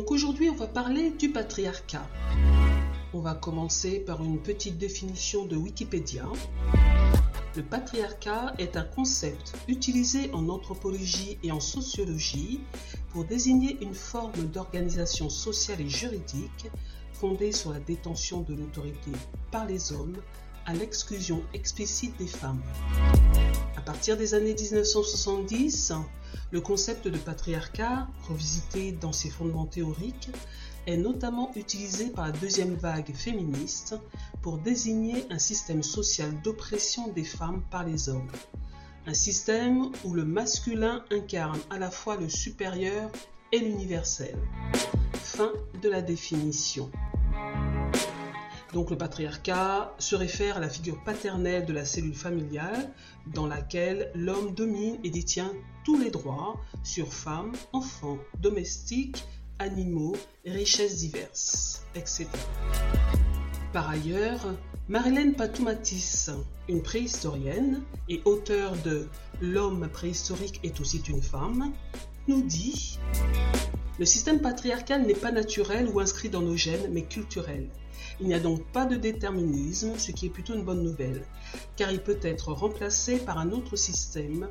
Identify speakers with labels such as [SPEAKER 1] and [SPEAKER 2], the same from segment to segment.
[SPEAKER 1] Donc aujourd'hui, on va parler du patriarcat. On va commencer par une petite définition de Wikipédia. Le patriarcat est un concept utilisé en anthropologie et en sociologie pour désigner une forme d'organisation sociale et juridique fondée sur la détention de l'autorité par les hommes à l'exclusion explicite des femmes. Partir des années 1970, le concept de patriarcat, revisité dans ses fondements théoriques, est notamment utilisé par la deuxième vague féministe pour désigner un système social d'oppression des femmes par les hommes. Un système où le masculin incarne à la fois le supérieur et l'universel. Fin de la définition. Donc le patriarcat se réfère à la figure paternelle de la cellule familiale dans laquelle l'homme domine et détient tous les droits sur femmes, enfants, domestiques, animaux, richesses diverses, etc. Par ailleurs, Marilène Patoumatis, une préhistorienne et auteure de L'homme préhistorique est aussi une femme, nous dit Le système patriarcal n'est pas naturel ou inscrit dans nos gènes, mais culturel. Il n'y a donc pas de déterminisme, ce qui est plutôt une bonne nouvelle, car il peut être remplacé par un autre système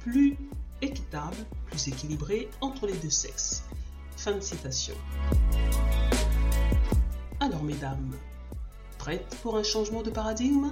[SPEAKER 1] plus équitable, plus équilibré entre les deux sexes. Fin de citation. Alors mesdames, prêtes pour un changement de paradigme?